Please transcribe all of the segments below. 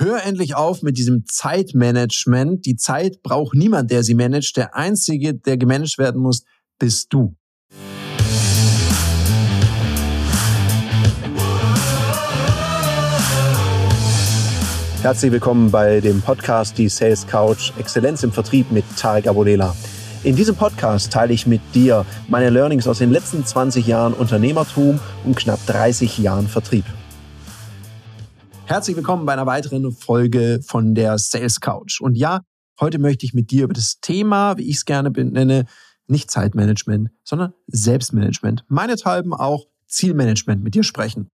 Hör endlich auf mit diesem Zeitmanagement. Die Zeit braucht niemand, der sie managt. Der Einzige, der gemanagt werden muss, bist du. Herzlich willkommen bei dem Podcast Die Sales Couch Exzellenz im Vertrieb mit Tarek Abodela. In diesem Podcast teile ich mit dir meine Learnings aus den letzten 20 Jahren Unternehmertum und knapp 30 Jahren Vertrieb. Herzlich willkommen bei einer weiteren Folge von der Sales Couch. Und ja, heute möchte ich mit dir über das Thema, wie ich es gerne benenne, nicht Zeitmanagement, sondern Selbstmanagement, meinethalben auch Zielmanagement mit dir sprechen.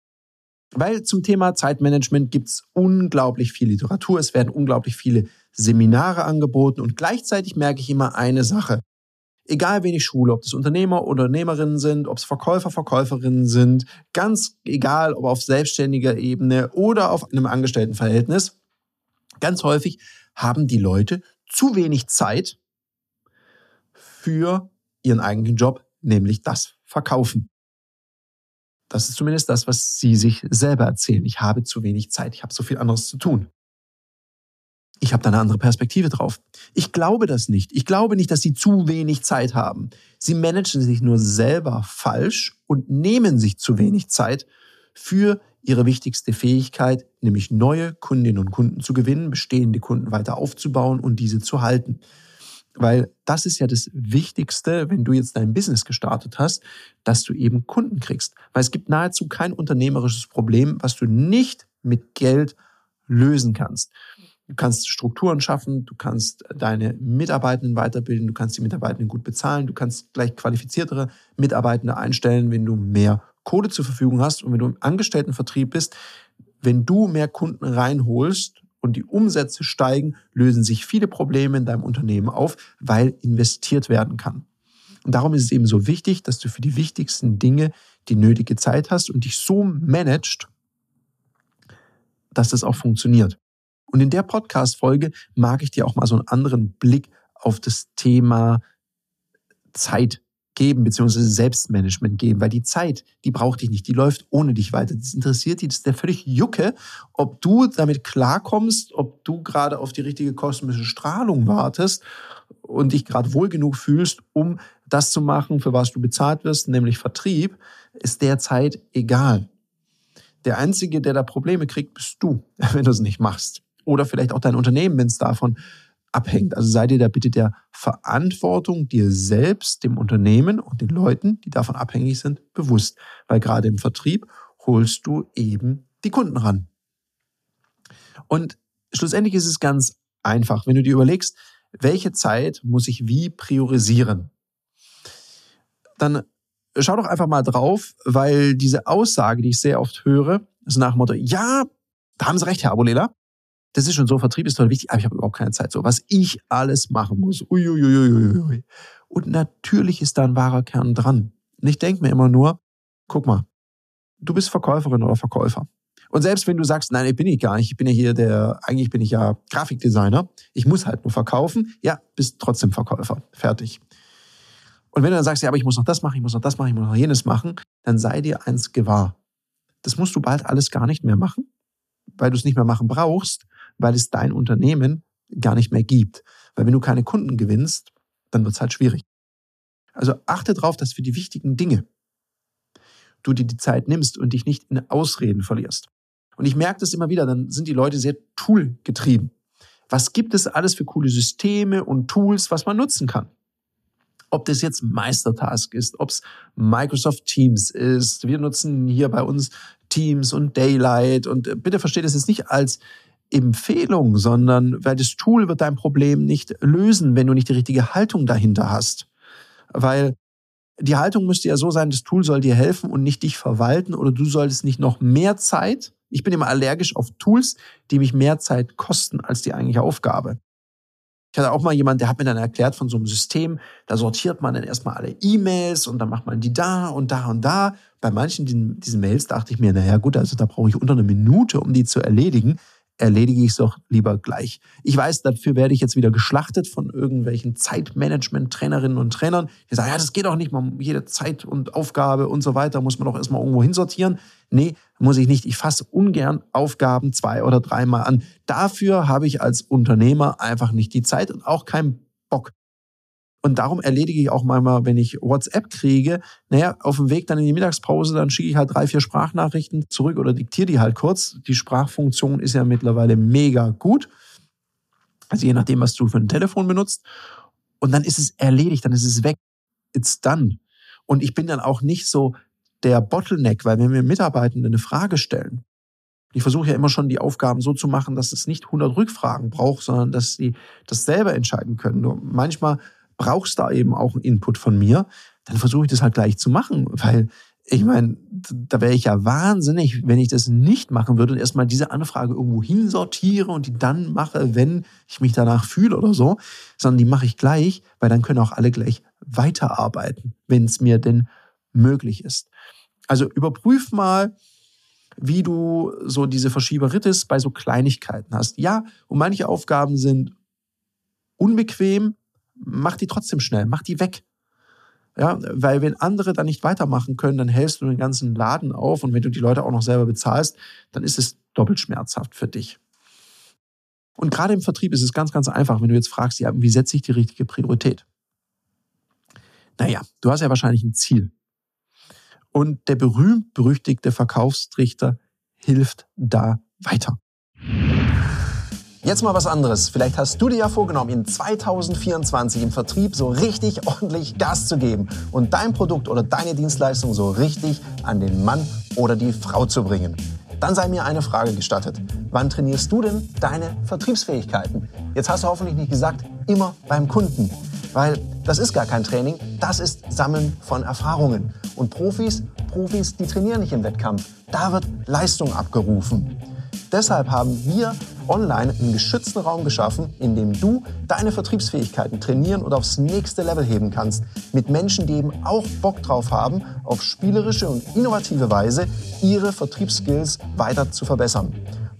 Weil zum Thema Zeitmanagement gibt es unglaublich viel Literatur, es werden unglaublich viele Seminare angeboten und gleichzeitig merke ich immer eine Sache. Egal wen ich schule, ob das Unternehmer oder Unternehmerinnen sind, ob es Verkäufer, Verkäuferinnen sind, ganz egal, ob auf selbstständiger Ebene oder auf einem Angestelltenverhältnis, ganz häufig haben die Leute zu wenig Zeit für ihren eigenen Job, nämlich das Verkaufen. Das ist zumindest das, was sie sich selber erzählen. Ich habe zu wenig Zeit, ich habe so viel anderes zu tun ich habe da eine andere Perspektive drauf. Ich glaube das nicht. Ich glaube nicht, dass sie zu wenig Zeit haben. Sie managen sich nur selber falsch und nehmen sich zu wenig Zeit für ihre wichtigste Fähigkeit, nämlich neue Kundinnen und Kunden zu gewinnen, bestehende Kunden weiter aufzubauen und diese zu halten. Weil das ist ja das Wichtigste, wenn du jetzt dein Business gestartet hast, dass du eben Kunden kriegst. Weil es gibt nahezu kein unternehmerisches Problem, was du nicht mit Geld lösen kannst. Du kannst Strukturen schaffen, du kannst deine Mitarbeitenden weiterbilden, du kannst die Mitarbeitenden gut bezahlen, du kannst gleich qualifiziertere Mitarbeitende einstellen, wenn du mehr Kohle zur Verfügung hast und wenn du im Angestelltenvertrieb bist. Wenn du mehr Kunden reinholst und die Umsätze steigen, lösen sich viele Probleme in deinem Unternehmen auf, weil investiert werden kann. Und darum ist es eben so wichtig, dass du für die wichtigsten Dinge die nötige Zeit hast und dich so managst, dass das auch funktioniert. Und in der Podcast-Folge mag ich dir auch mal so einen anderen Blick auf das Thema Zeit geben, beziehungsweise Selbstmanagement geben, weil die Zeit, die braucht dich nicht, die läuft ohne dich weiter. Das interessiert dich, das ist der völlig Jucke, ob du damit klarkommst, ob du gerade auf die richtige kosmische Strahlung wartest und dich gerade wohl genug fühlst, um das zu machen, für was du bezahlt wirst, nämlich Vertrieb, ist derzeit egal. Der Einzige, der da Probleme kriegt, bist du, wenn du es nicht machst oder vielleicht auch dein Unternehmen, wenn es davon abhängt. Also sei dir da bitte der Verantwortung dir selbst, dem Unternehmen und den Leuten, die davon abhängig sind, bewusst. Weil gerade im Vertrieb holst du eben die Kunden ran. Und schlussendlich ist es ganz einfach, wenn du dir überlegst, welche Zeit muss ich wie priorisieren, dann schau doch einfach mal drauf, weil diese Aussage, die ich sehr oft höre, ist nach dem Motto, ja, da haben Sie recht, Herr Abulela, das ist schon so, Vertrieb ist toll wichtig, aber ich habe überhaupt keine Zeit. So, was ich alles machen muss. Uiuiuiui. Und natürlich ist da ein wahrer Kern dran. Und ich denke mir immer nur, guck mal, du bist Verkäuferin oder Verkäufer. Und selbst wenn du sagst, nein, ich bin ich gar nicht, ich bin ja hier der, eigentlich bin ich ja Grafikdesigner, ich muss halt nur verkaufen, ja, bist trotzdem Verkäufer. Fertig. Und wenn du dann sagst, ja, aber ich muss noch das machen, ich muss noch das machen, ich muss noch jenes machen, dann sei dir eins gewahr. Das musst du bald alles gar nicht mehr machen, weil du es nicht mehr machen brauchst, weil es dein Unternehmen gar nicht mehr gibt. Weil wenn du keine Kunden gewinnst, dann wird es halt schwierig. Also achte darauf, dass für die wichtigen Dinge du dir die Zeit nimmst und dich nicht in Ausreden verlierst. Und ich merke das immer wieder, dann sind die Leute sehr toolgetrieben. Was gibt es alles für coole Systeme und Tools, was man nutzen kann? Ob das jetzt Meistertask ist, ob es Microsoft Teams ist. Wir nutzen hier bei uns Teams und Daylight. Und äh, bitte versteht es jetzt nicht als Empfehlung, sondern weil das Tool wird dein Problem nicht lösen, wenn du nicht die richtige Haltung dahinter hast. Weil die Haltung müsste ja so sein, das Tool soll dir helfen und nicht dich verwalten oder du solltest nicht noch mehr Zeit. Ich bin immer allergisch auf Tools, die mich mehr Zeit kosten als die eigentliche Aufgabe. Ich hatte auch mal jemand, der hat mir dann erklärt von so einem System, da sortiert man dann erstmal alle E-Mails und dann macht man die da und da und da. Bei manchen diesen, Mails dachte ich mir, naja gut, also da brauche ich unter einer Minute, um die zu erledigen erledige ich es doch lieber gleich. Ich weiß, dafür werde ich jetzt wieder geschlachtet von irgendwelchen Zeitmanagement-Trainerinnen und Trainern, die sagen, ja, das geht doch nicht, man, jede Zeit und Aufgabe und so weiter muss man doch erstmal irgendwo hinsortieren. Nee, muss ich nicht. Ich fasse ungern Aufgaben zwei oder dreimal an. Dafür habe ich als Unternehmer einfach nicht die Zeit und auch keinen Bock. Und darum erledige ich auch manchmal, wenn ich WhatsApp kriege, naja, auf dem Weg dann in die Mittagspause, dann schicke ich halt drei, vier Sprachnachrichten zurück oder diktiere die halt kurz. Die Sprachfunktion ist ja mittlerweile mega gut. Also je nachdem, was du für ein Telefon benutzt. Und dann ist es erledigt, dann ist es weg. It's done. Und ich bin dann auch nicht so der Bottleneck, weil wenn mir Mitarbeitende eine Frage stellen, ich versuche ja immer schon die Aufgaben so zu machen, dass es nicht 100 Rückfragen braucht, sondern dass sie das selber entscheiden können. Nur manchmal brauchst da eben auch einen Input von mir, dann versuche ich das halt gleich zu machen, weil ich meine, da wäre ich ja wahnsinnig, wenn ich das nicht machen würde und erstmal diese Anfrage irgendwo hinsortiere und die dann mache, wenn ich mich danach fühle oder so, sondern die mache ich gleich, weil dann können auch alle gleich weiterarbeiten, wenn es mir denn möglich ist. Also überprüf mal, wie du so diese Verschieberitis bei so Kleinigkeiten hast. Ja, und manche Aufgaben sind unbequem, mach die trotzdem schnell, mach die weg. Ja, weil wenn andere dann nicht weitermachen können, dann hältst du den ganzen Laden auf und wenn du die Leute auch noch selber bezahlst, dann ist es doppelt schmerzhaft für dich. Und gerade im Vertrieb ist es ganz, ganz einfach, wenn du jetzt fragst, ja, wie setze ich die richtige Priorität? Naja, du hast ja wahrscheinlich ein Ziel. Und der berühmt-berüchtigte Verkaufstrichter hilft da weiter. Jetzt mal was anderes. Vielleicht hast du dir ja vorgenommen, in 2024 im Vertrieb so richtig ordentlich Gas zu geben und dein Produkt oder deine Dienstleistung so richtig an den Mann oder die Frau zu bringen. Dann sei mir eine Frage gestattet. Wann trainierst du denn deine Vertriebsfähigkeiten? Jetzt hast du hoffentlich nicht gesagt, immer beim Kunden. Weil das ist gar kein Training, das ist Sammeln von Erfahrungen. Und Profis, Profis, die trainieren nicht im Wettkampf. Da wird Leistung abgerufen. Deshalb haben wir online einen geschützten Raum geschaffen, in dem du deine Vertriebsfähigkeiten trainieren und aufs nächste Level heben kannst. Mit Menschen, die eben auch Bock drauf haben, auf spielerische und innovative Weise ihre Vertriebsskills weiter zu verbessern.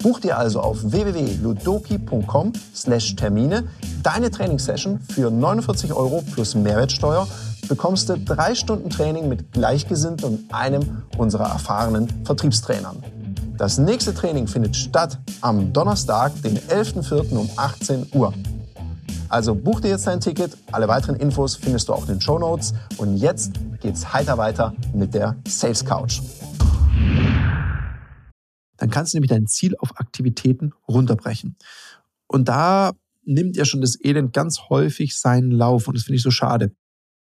Buch dir also auf www.ludoki.com/termine deine Trainingssession für 49 Euro plus Mehrwertsteuer bekommst du drei Stunden Training mit Gleichgesinnten und einem unserer erfahrenen Vertriebstrainern. Das nächste Training findet statt am Donnerstag, den 11.04. um 18 Uhr. Also buch dir jetzt dein Ticket. Alle weiteren Infos findest du auch in den Show Notes. Und jetzt geht's heiter weiter mit der Sales Couch. Dann kannst du nämlich dein Ziel auf Aktivitäten runterbrechen. Und da nimmt ja schon das Elend ganz häufig seinen Lauf. Und das finde ich so schade.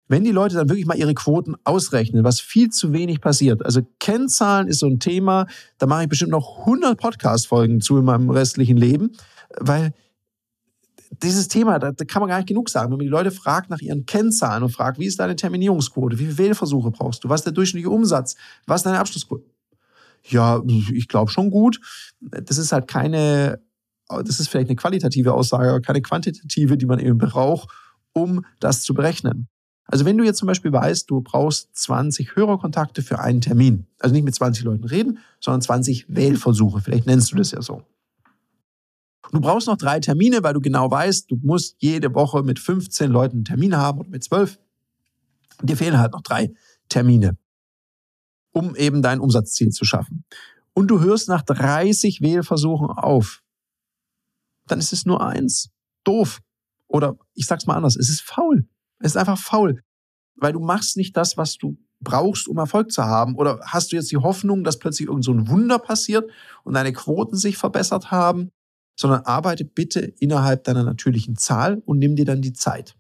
Wenn die Leute dann wirklich mal ihre Quoten ausrechnen, was viel zu wenig passiert. Also Kennzahlen ist so ein Thema, da mache ich bestimmt noch 100 Podcast-Folgen zu in meinem restlichen Leben, weil dieses Thema, da, da, kann man gar nicht genug sagen. Wenn man die Leute fragt nach ihren Kennzahlen und fragt, wie ist deine Terminierungsquote, wie viele Wählversuche brauchst du, was ist der durchschnittliche Umsatz, was ist deine Abschlussquote? Ja, ich glaube schon gut. Das ist halt keine, das ist vielleicht eine qualitative Aussage, aber keine quantitative, die man eben braucht, um das zu berechnen. Also wenn du jetzt zum Beispiel weißt, du brauchst 20 Hörerkontakte für einen Termin, also nicht mit 20 Leuten reden, sondern 20 Wählversuche, vielleicht nennst du das ja so. Du brauchst noch drei Termine, weil du genau weißt, du musst jede Woche mit 15 Leuten einen Termin haben oder mit 12. Dir fehlen halt noch drei Termine, um eben dein Umsatzziel zu schaffen. Und du hörst nach 30 Wählversuchen auf. Dann ist es nur eins. Doof. Oder ich sag's mal anders, es ist faul. Es ist einfach faul, weil du machst nicht das, was du brauchst, um Erfolg zu haben. Oder hast du jetzt die Hoffnung, dass plötzlich irgend so ein Wunder passiert und deine Quoten sich verbessert haben, sondern arbeite bitte innerhalb deiner natürlichen Zahl und nimm dir dann die Zeit.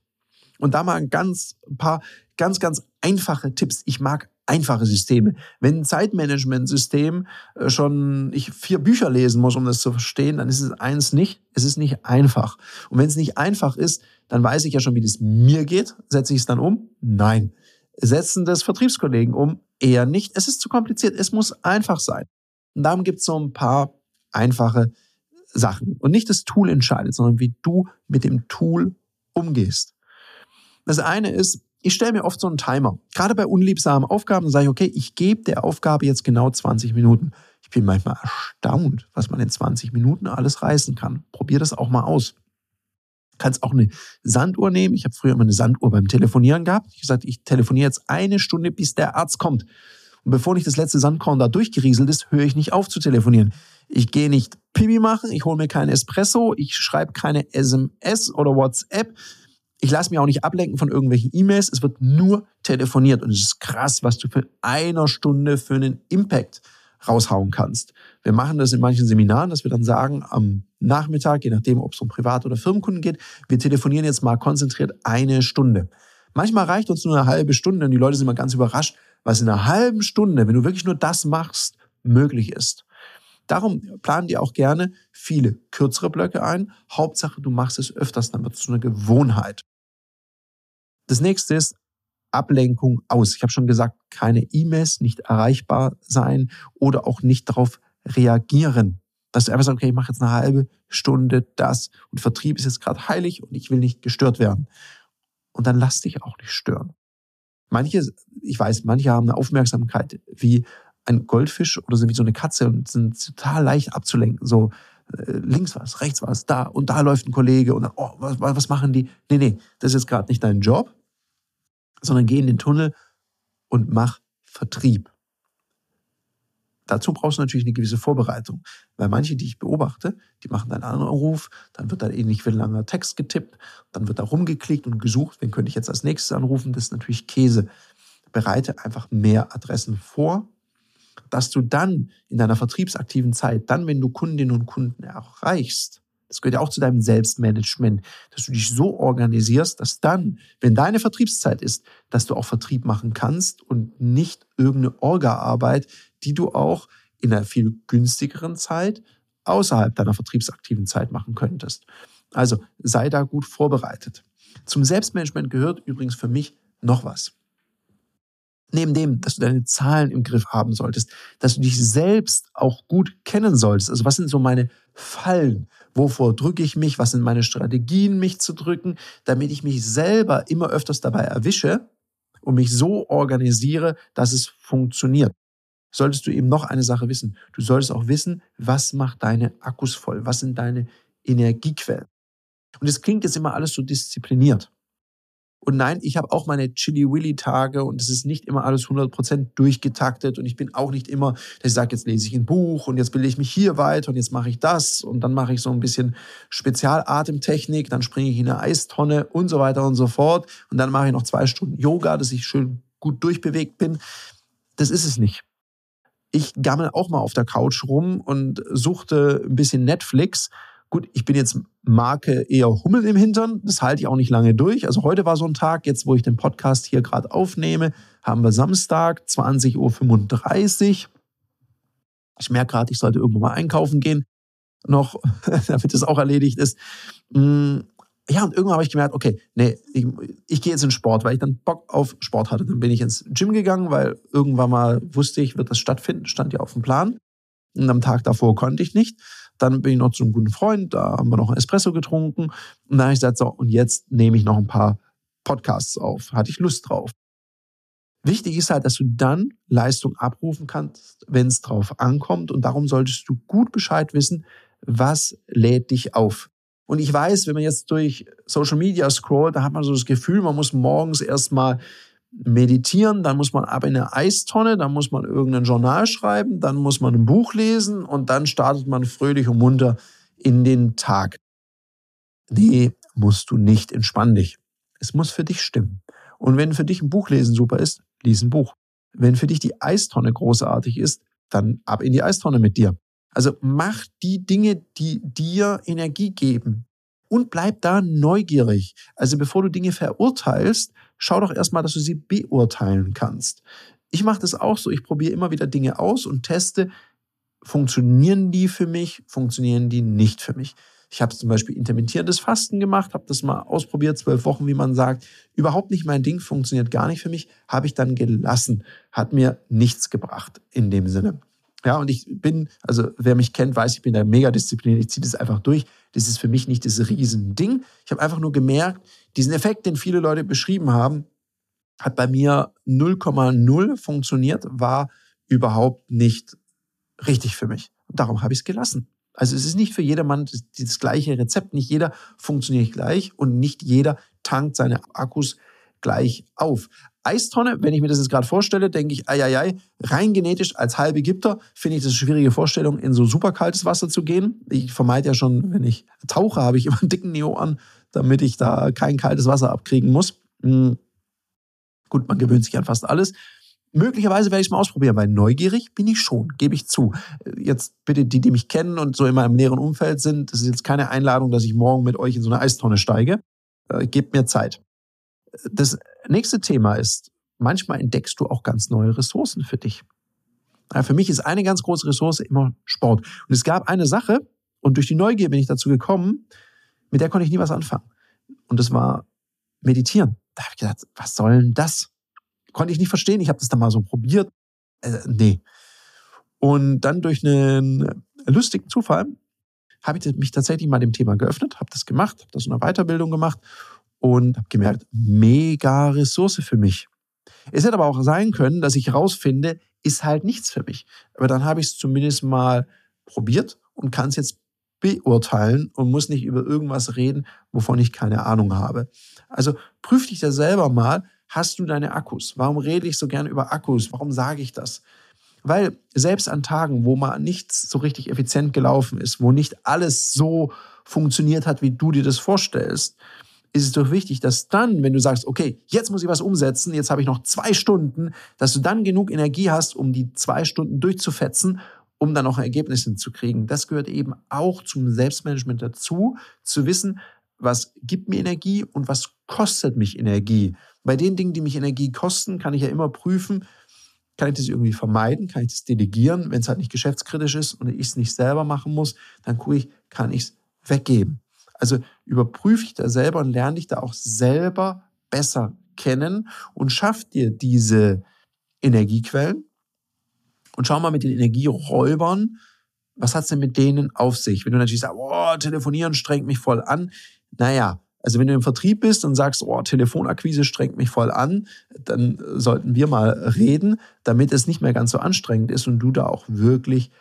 Und da mal ein ganz ein paar ganz ganz einfache Tipps. Ich mag einfache Systeme. Wenn ein Zeitmanagementsystem äh, schon ich vier Bücher lesen muss, um das zu verstehen, dann ist es eins nicht. Es ist nicht einfach. Und wenn es nicht einfach ist, dann weiß ich ja schon, wie das mir geht. Setze ich es dann um? Nein. Setzen das Vertriebskollegen um? Eher nicht. Es ist zu kompliziert. Es muss einfach sein. Und darum gibt es so ein paar einfache Sachen. Und nicht das Tool entscheidet, sondern wie du mit dem Tool umgehst. Das eine ist, ich stelle mir oft so einen Timer. Gerade bei unliebsamen Aufgaben sage ich, okay, ich gebe der Aufgabe jetzt genau 20 Minuten. Ich bin manchmal erstaunt, was man in 20 Minuten alles reißen kann. Probier das auch mal aus. Du kannst auch eine Sanduhr nehmen. Ich habe früher immer eine Sanduhr beim Telefonieren gehabt. Ich gesagt, ich telefoniere jetzt eine Stunde, bis der Arzt kommt. Und bevor nicht das letzte Sandkorn da durchgerieselt ist, höre ich nicht auf zu telefonieren. Ich gehe nicht Pipi machen, ich hole mir keinen Espresso, ich schreibe keine SMS oder WhatsApp. Ich lasse mich auch nicht ablenken von irgendwelchen E-Mails. Es wird nur telefoniert. Und es ist krass, was du für einer Stunde für einen Impact raushauen kannst. Wir machen das in manchen Seminaren, dass wir dann sagen, am Nachmittag, je nachdem, ob es um Privat- oder Firmenkunden geht, wir telefonieren jetzt mal konzentriert eine Stunde. Manchmal reicht uns nur eine halbe Stunde und die Leute sind mal ganz überrascht, was in einer halben Stunde, wenn du wirklich nur das machst, möglich ist. Darum planen die auch gerne viele kürzere Blöcke ein. Hauptsache, du machst es öfters, dann wird es zu einer Gewohnheit. Das nächste ist Ablenkung aus. Ich habe schon gesagt, keine E-Mails, nicht erreichbar sein oder auch nicht darauf reagieren. Dass du einfach sagst, okay, ich mache jetzt eine halbe Stunde das und Vertrieb ist jetzt gerade heilig und ich will nicht gestört werden. Und dann lass dich auch nicht stören. Manche, ich weiß, manche haben eine Aufmerksamkeit wie ein Goldfisch oder so wie so eine Katze und sind total leicht abzulenken. So äh, links was, rechts was, da und da läuft ein Kollege und dann, oh, was, was machen die? Nee, nee, das ist jetzt gerade nicht dein Job sondern geh in den Tunnel und mach Vertrieb. Dazu brauchst du natürlich eine gewisse Vorbereitung, weil manche, die ich beobachte, die machen einen Anruf, dann wird da ähnlich wie ein langer Text getippt, dann wird da rumgeklickt und gesucht, wen könnte ich jetzt als nächstes anrufen, das ist natürlich Käse. Bereite einfach mehr Adressen vor, dass du dann in deiner vertriebsaktiven Zeit, dann wenn du Kundinnen und Kunden erreichst, das gehört ja auch zu deinem Selbstmanagement, dass du dich so organisierst, dass dann, wenn deine Vertriebszeit ist, dass du auch Vertrieb machen kannst und nicht irgendeine Orga-Arbeit, die du auch in einer viel günstigeren Zeit außerhalb deiner vertriebsaktiven Zeit machen könntest. Also sei da gut vorbereitet. Zum Selbstmanagement gehört übrigens für mich noch was. Neben dem, dass du deine Zahlen im Griff haben solltest, dass du dich selbst auch gut kennen solltest. Also was sind so meine Fallen? Wovor drücke ich mich? Was sind meine Strategien, mich zu drücken, damit ich mich selber immer öfters dabei erwische und mich so organisiere, dass es funktioniert. Solltest du eben noch eine Sache wissen. Du solltest auch wissen, was macht deine Akkus voll? Was sind deine Energiequellen? Und es klingt jetzt immer alles so diszipliniert. Und nein, ich habe auch meine Chili-Willy-Tage und es ist nicht immer alles 100% durchgetaktet und ich bin auch nicht immer, dass ich sage, jetzt lese ich ein Buch und jetzt bilde ich mich hier weiter und jetzt mache ich das und dann mache ich so ein bisschen Spezialatemtechnik, dann springe ich in eine Eistonne und so weiter und so fort und dann mache ich noch zwei Stunden Yoga, dass ich schön gut durchbewegt bin. Das ist es nicht. Ich gammel auch mal auf der Couch rum und suchte ein bisschen Netflix Gut, ich bin jetzt Marke eher Hummel im Hintern, das halte ich auch nicht lange durch. Also heute war so ein Tag, jetzt wo ich den Podcast hier gerade aufnehme, haben wir Samstag, 20.35 Uhr. Ich merke gerade, ich sollte irgendwo mal einkaufen gehen, noch, damit das auch erledigt ist. Mm, ja, und irgendwann habe ich gemerkt, okay, nee, ich, ich gehe jetzt in Sport, weil ich dann Bock auf Sport hatte. Dann bin ich ins Gym gegangen, weil irgendwann mal wusste ich, wird das stattfinden, stand ja auf dem Plan. Und am Tag davor konnte ich nicht. Dann bin ich noch zu einem guten Freund, da haben wir noch ein Espresso getrunken. Und dann habe ich gesagt, so, und jetzt nehme ich noch ein paar Podcasts auf. Hatte ich Lust drauf. Wichtig ist halt, dass du dann Leistung abrufen kannst, wenn es drauf ankommt. Und darum solltest du gut Bescheid wissen, was lädt dich auf. Und ich weiß, wenn man jetzt durch Social Media scrollt, da hat man so das Gefühl, man muss morgens erstmal meditieren, dann muss man ab in eine Eistonne, dann muss man irgendein Journal schreiben, dann muss man ein Buch lesen und dann startet man fröhlich und munter in den Tag. Nee, musst du nicht, entspann dich. Es muss für dich stimmen. Und wenn für dich ein Buch lesen super ist, lies ein Buch. Wenn für dich die Eistonne großartig ist, dann ab in die Eistonne mit dir. Also mach die Dinge, die dir Energie geben. Und bleib da neugierig. Also bevor du Dinge verurteilst, schau doch erstmal, dass du sie beurteilen kannst. Ich mache das auch so. Ich probiere immer wieder Dinge aus und teste, funktionieren die für mich, funktionieren die nicht für mich. Ich habe zum Beispiel intermittierendes Fasten gemacht, habe das mal ausprobiert, zwölf Wochen, wie man sagt. Überhaupt nicht mein Ding, funktioniert gar nicht für mich, habe ich dann gelassen. Hat mir nichts gebracht in dem Sinne. Ja, und ich bin, also wer mich kennt, weiß, ich bin da mega diszipliniert, ich ziehe das einfach durch. Das ist für mich nicht das Riesending. Ich habe einfach nur gemerkt, diesen Effekt, den viele Leute beschrieben haben, hat bei mir 0,0 funktioniert, war überhaupt nicht richtig für mich. darum habe ich es gelassen. Also es ist nicht für jedermann das, das gleiche Rezept. Nicht jeder funktioniert gleich und nicht jeder tankt seine Akkus gleich auf. Eistonne, wenn ich mir das jetzt gerade vorstelle, denke ich, ei, ei, ei, rein genetisch als halb Ägypter finde ich das eine schwierige Vorstellung, in so super kaltes Wasser zu gehen. Ich vermeide ja schon, wenn ich tauche, habe ich immer einen dicken Neo an, damit ich da kein kaltes Wasser abkriegen muss. Hm. Gut, man gewöhnt sich an fast alles. Möglicherweise werde ich es mal ausprobieren, weil neugierig bin ich schon, gebe ich zu. Jetzt bitte die, die mich kennen und so in meinem näheren Umfeld sind, das ist jetzt keine Einladung, dass ich morgen mit euch in so eine Eistonne steige. Äh, gebt mir Zeit. Das nächste Thema ist, manchmal entdeckst du auch ganz neue Ressourcen für dich. Für mich ist eine ganz große Ressource immer Sport. Und es gab eine Sache, und durch die Neugier bin ich dazu gekommen, mit der konnte ich nie was anfangen. Und das war Meditieren. Da habe ich gedacht, was soll denn das? Konnte ich nicht verstehen. Ich habe das dann mal so probiert. Äh, nee. Und dann durch einen lustigen Zufall habe ich mich tatsächlich mal dem Thema geöffnet, habe das gemacht, habe das in einer Weiterbildung gemacht und habe gemerkt, mega Ressource für mich. Es hätte aber auch sein können, dass ich herausfinde, ist halt nichts für mich. Aber dann habe ich es zumindest mal probiert und kann es jetzt beurteilen und muss nicht über irgendwas reden, wovon ich keine Ahnung habe. Also prüf dich da selber mal, hast du deine Akkus? Warum rede ich so gerne über Akkus? Warum sage ich das? Weil selbst an Tagen, wo mal nichts so richtig effizient gelaufen ist, wo nicht alles so funktioniert hat, wie du dir das vorstellst, ist es doch wichtig, dass dann, wenn du sagst, okay, jetzt muss ich was umsetzen, jetzt habe ich noch zwei Stunden, dass du dann genug Energie hast, um die zwei Stunden durchzufetzen, um dann noch Ergebnisse zu kriegen. Das gehört eben auch zum Selbstmanagement dazu, zu wissen, was gibt mir Energie und was kostet mich Energie. Bei den Dingen, die mich Energie kosten, kann ich ja immer prüfen, kann ich das irgendwie vermeiden, kann ich das delegieren, wenn es halt nicht geschäftskritisch ist und ich es nicht selber machen muss, dann gucke ich, kann ich es weggeben. Also überprüfe ich da selber und lerne dich da auch selber besser kennen und schaff dir diese Energiequellen und schau mal mit den Energieräubern, was hat's denn mit denen auf sich? Wenn du natürlich sagst, oh, telefonieren strengt mich voll an. Naja, also wenn du im Vertrieb bist und sagst, oh, Telefonakquise strengt mich voll an, dann sollten wir mal reden, damit es nicht mehr ganz so anstrengend ist und du da auch wirklich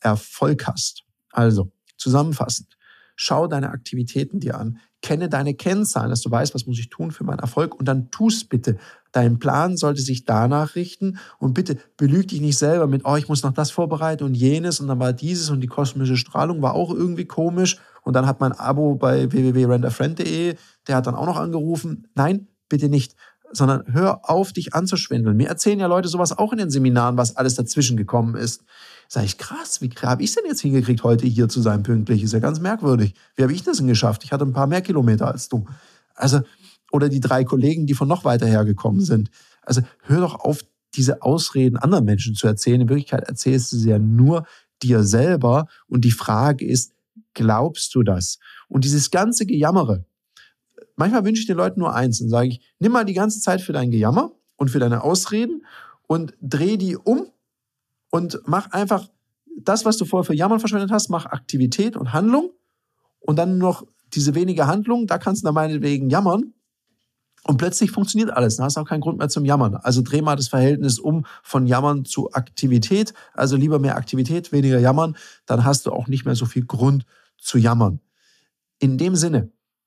Erfolg hast. Also, zusammenfassend. Schau deine Aktivitäten dir an. Kenne deine Kennzahlen, dass du weißt, was muss ich tun für meinen Erfolg und dann tust bitte. Dein Plan sollte sich danach richten und bitte belüg dich nicht selber mit, oh, ich muss noch das vorbereiten und jenes und dann war dieses und die kosmische Strahlung war auch irgendwie komisch und dann hat mein Abo bei www.renderfriend.de, der hat dann auch noch angerufen. Nein, bitte nicht sondern hör auf, dich anzuschwindeln. Mir erzählen ja Leute sowas auch in den Seminaren, was alles dazwischen gekommen ist. Sag ich, krass, wie habe ich denn jetzt hingekriegt, heute hier zu sein pünktlich? Ist ja ganz merkwürdig. Wie habe ich das denn geschafft? Ich hatte ein paar mehr Kilometer als du. Also, oder die drei Kollegen, die von noch weiter hergekommen sind. Also, hör doch auf, diese Ausreden anderen Menschen zu erzählen. In Wirklichkeit erzählst du sie ja nur dir selber. Und die Frage ist, glaubst du das? Und dieses ganze Gejammere, manchmal wünsche ich den Leuten nur eins und sage ich, nimm mal die ganze Zeit für dein Gejammer und für deine Ausreden und dreh die um und mach einfach das, was du vorher für Jammern verschwendet hast, mach Aktivität und Handlung und dann noch diese wenige Handlung, da kannst du dann meinetwegen jammern und plötzlich funktioniert alles. Da hast du auch keinen Grund mehr zum Jammern. Also dreh mal das Verhältnis um von Jammern zu Aktivität. Also lieber mehr Aktivität, weniger Jammern. Dann hast du auch nicht mehr so viel Grund zu jammern. In dem Sinne,